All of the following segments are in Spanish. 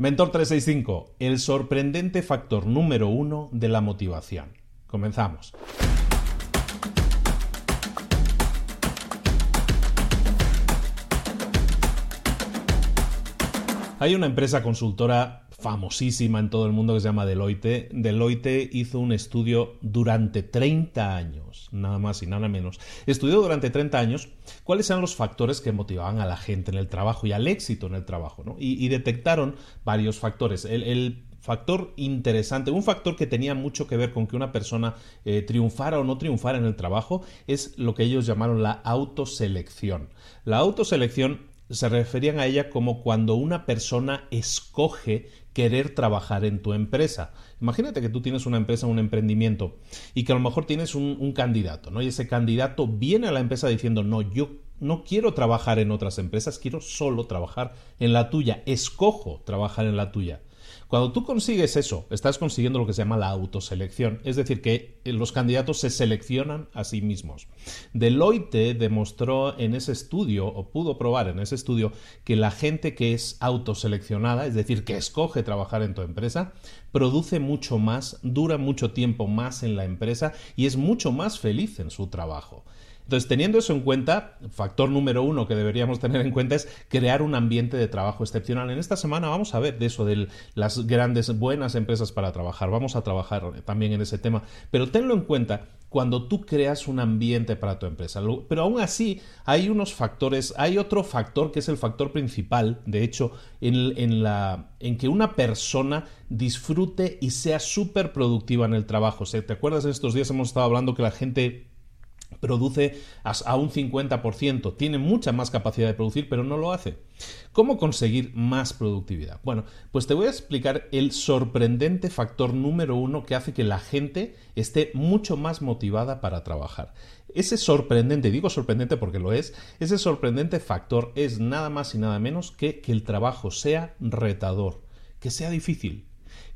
Mentor 365, el sorprendente factor número uno de la motivación. Comenzamos. Hay una empresa consultora famosísima en todo el mundo que se llama Deloitte. Deloitte hizo un estudio durante 30 años, nada más y nada menos. Estudió durante 30 años cuáles eran los factores que motivaban a la gente en el trabajo y al éxito en el trabajo. ¿no? Y, detectaron varios factores. El, factor interesante, un factor que tenía mucho que ver con que una persona eh, triunfara o no triunfara en el trabajo, es lo que ellos llamaron la autoselección. La autoselección se referían a ella como cuando una persona escoge querer trabajar en tu empresa. Imagínate que tú tienes una empresa, un emprendimiento, y que a lo mejor tienes un, candidato, ¿no? Y ese candidato viene a la empresa diciendo, no, yo no quiero trabajar en otras empresas, quiero solo trabajar en la tuya, escojo trabajar en la tuya. Cuando tú consigues eso, estás consiguiendo lo que se llama la autoselección, es decir, que eh, los candidatos se seleccionan a sí mismos. Deloitte demostró en ese estudio, o pudo probar en ese estudio, que la gente que es autoseleccionada, es decir, que escoge trabajar en tu empresa, produce mucho más, dura mucho tiempo más en la empresa y es mucho más feliz en su trabajo. Entonces, teniendo eso en cuenta, factor número uno que deberíamos tener en cuenta es crear un ambiente de trabajo excepcional. En esta semana vamos a ver de eso, de las grandes, buenas empresas para trabajar. Vamos a trabajar también en ese tema. Pero tenlo en cuenta cuando tú creas un ambiente para tu empresa. Pero aún así hay unos factores, hay otro factor que es el factor principal, de hecho, en, que una persona disfrute y sea súper productiva en el trabajo. ¿Te acuerdas? Estos días hemos estado hablando que la gente produce a un 50%, tiene mucha más capacidad de producir, pero no lo hace. ¿Cómo conseguir más productividad? Bueno, pues te voy a explicar el sorprendente factor número uno que hace que la gente esté mucho más motivada para trabajar. Ese sorprendente, digo sorprendente porque lo es, ese sorprendente factor es nada más y nada menos que que el trabajo sea retador, que sea difícil,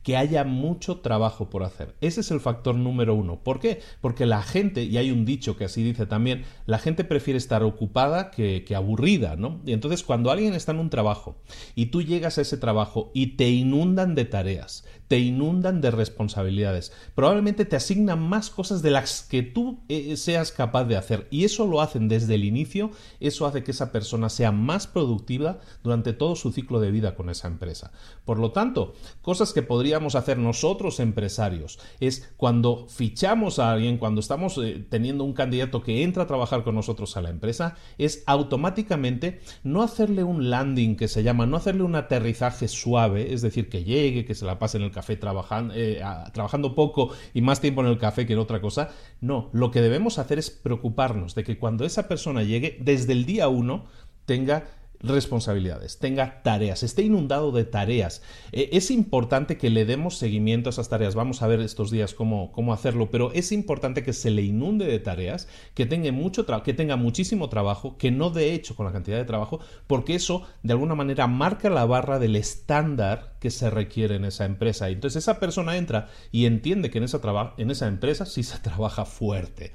que haya mucho trabajo por hacer. Ese es el factor número uno. ¿Por qué? Porque la gente, y hay un dicho que así dice también, la gente prefiere estar ocupada que, que aburrida, ¿no? Y entonces cuando alguien está en un trabajo y tú llegas a ese trabajo y te inundan de tareas, te inundan de responsabilidades, probablemente te asignan más cosas de las que tú eh, seas capaz de hacer. Y eso lo hacen desde el inicio, eso hace que esa persona sea más productiva durante todo su ciclo de vida con esa empresa. Por lo tanto, cosas que podría hacer nosotros empresarios es cuando fichamos a alguien, cuando estamos eh, teniendo un candidato que entra a trabajar con nosotros a la empresa, es automáticamente no hacerle un landing que se llama, no hacerle un aterrizaje suave, es decir, que llegue, que se la pase en el café trabajando, eh, trabajando poco y más tiempo en el café que en otra cosa. No, lo que debemos hacer es preocuparnos de que cuando esa persona llegue, desde el día uno, tenga responsabilidades, tenga tareas, esté inundado de tareas. E, es importante que le demos seguimiento a esas tareas. Vamos a ver estos días cómo, cómo hacerlo, pero es importante que se le inunde de tareas, que tenga, mucho que tenga muchísimo trabajo, que no de hecho con la cantidad de trabajo, porque eso de alguna manera marca la barra del estándar que se requiere en esa empresa. Y entonces esa persona entra y entiende que en esa, en esa empresa sí se trabaja fuerte.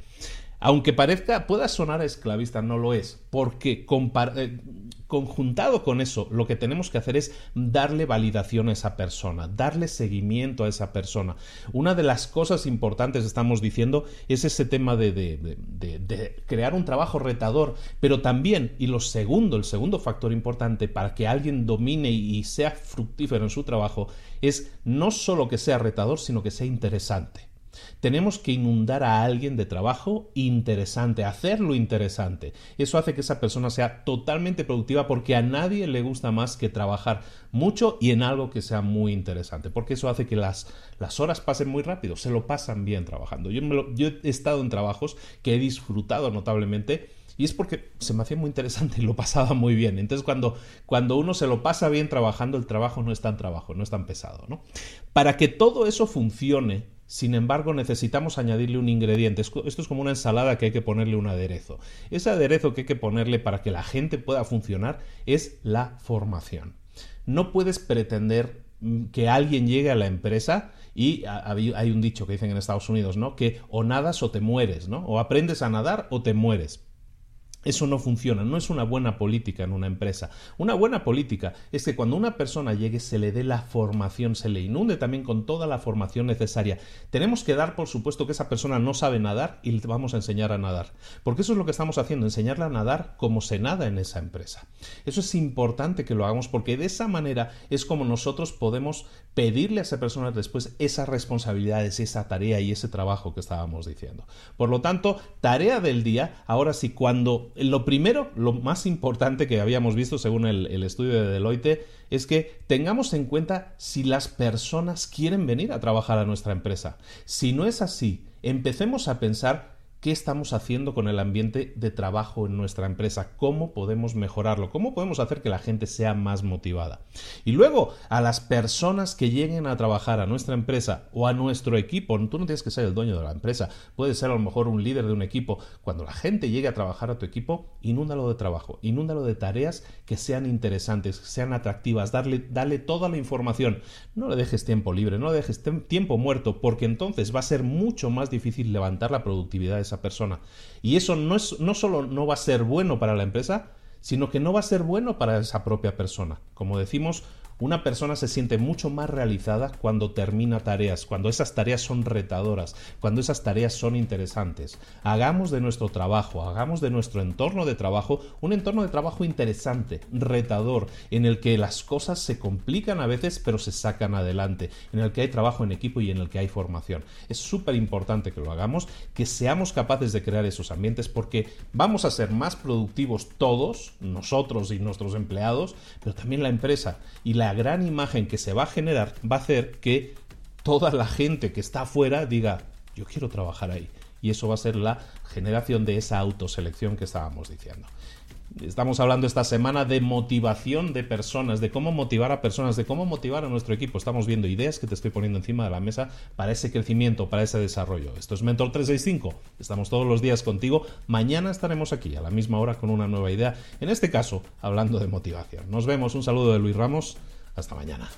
Aunque parezca, pueda sonar esclavista, no lo es, porque eh, conjuntado con eso, lo que tenemos que hacer es darle validación a esa persona, darle seguimiento a esa persona. Una de las cosas importantes, estamos diciendo, es ese tema de, de crear un trabajo retador, pero también, y lo segundo, el segundo factor importante para que alguien domine y sea fructífero en su trabajo, es no solo que sea retador, sino que sea interesante. Tenemos que inundar a alguien de trabajo interesante, hacerlo interesante. Eso hace que esa persona sea totalmente productiva porque a nadie le gusta más que trabajar mucho y en algo que sea muy interesante, porque eso hace que las, las horas pasen muy rápido, se lo pasan bien trabajando. Yo, yo he estado en trabajos que he disfrutado notablemente y es porque se me hacía muy interesante y lo pasaba muy bien. Entonces, cuando, cuando uno se lo pasa bien trabajando, el trabajo no es tan trabajo, no es tan pesado. ¿no? Para que todo eso funcione, sin embargo, necesitamos añadirle un ingrediente. Esto es como una ensalada que hay que ponerle un aderezo. Ese aderezo que hay que ponerle para que la gente pueda funcionar es la formación. No puedes pretender mm, que alguien llegue a la empresa y hay un dicho que dicen en Estados Unidos, ¿no? Que o nadas o te mueres, ¿no? O aprendes a nadar o te mueres. Eso no funciona, no es una buena política en una empresa. Una buena política es que cuando una persona llegue se le dé la formación, se le inunde también con toda la formación necesaria. Tenemos que dar por supuesto que esa persona no sabe nadar y le vamos a enseñar a nadar. Porque eso es lo que estamos haciendo, enseñarle a nadar como se nada en esa empresa. Eso es importante que lo hagamos porque de esa manera es como nosotros podemos pedirle a esa persona después esas responsabilidades, esa tarea y ese trabajo que estábamos diciendo. Por lo tanto, tarea del día, ahora sí, cuando lo primero, lo más importante que habíamos visto según el, estudio de Deloitte, es que tengamos en cuenta si las personas quieren venir a trabajar a nuestra empresa. Si no es así, empecemos a pensar qué estamos haciendo con el ambiente de trabajo en nuestra empresa, cómo podemos mejorarlo, cómo podemos hacer que la gente sea más motivada. Y luego, a las personas que lleguen a trabajar a nuestra empresa o a nuestro equipo, tú no tienes que ser el dueño de la empresa, puedes ser a lo mejor un líder de un equipo. Cuando la gente llegue a trabajar a tu equipo, inúndalo de trabajo, inúndalo de tareas que sean interesantes, que sean atractivas, darle, dale toda la información. No le dejes tiempo libre, no le dejes tiempo muerto, porque entonces va a ser mucho más difícil levantar la productividad de esa persona. Y eso no, es, no solo no va a ser bueno para la empresa, sino que no va a ser bueno para esa propia persona. Como decimos, una persona se siente mucho más realizada cuando termina tareas, cuando esas tareas son retadoras, cuando esas tareas son interesantes. Hagamos de nuestro trabajo, hagamos de nuestro entorno de trabajo un entorno de trabajo interesante, retador, en el que las cosas se complican a veces pero se sacan adelante, en el que hay trabajo en equipo y en el que hay formación. Es súper importante que lo hagamos, que seamos capaces de crear esos ambientes porque vamos a ser más productivos todos, nosotros y nuestros empleados, pero también la empresa y la la gran imagen que se va a generar va a hacer que toda la gente que está afuera diga, yo quiero trabajar ahí. Y eso va a ser la generación de esa autoselección que estábamos diciendo. Estamos hablando esta semana de motivación de personas, de cómo motivar a personas, de cómo motivar a nuestro equipo. Estamos viendo ideas que te estoy poniendo encima de la mesa para ese crecimiento, para ese desarrollo. Esto es Mentor 365. Estamos todos los días contigo. Mañana estaremos aquí a la misma hora con una nueva idea. En este caso, hablando de motivación. Nos vemos. Un saludo de Luis Ramos. Hasta mañana.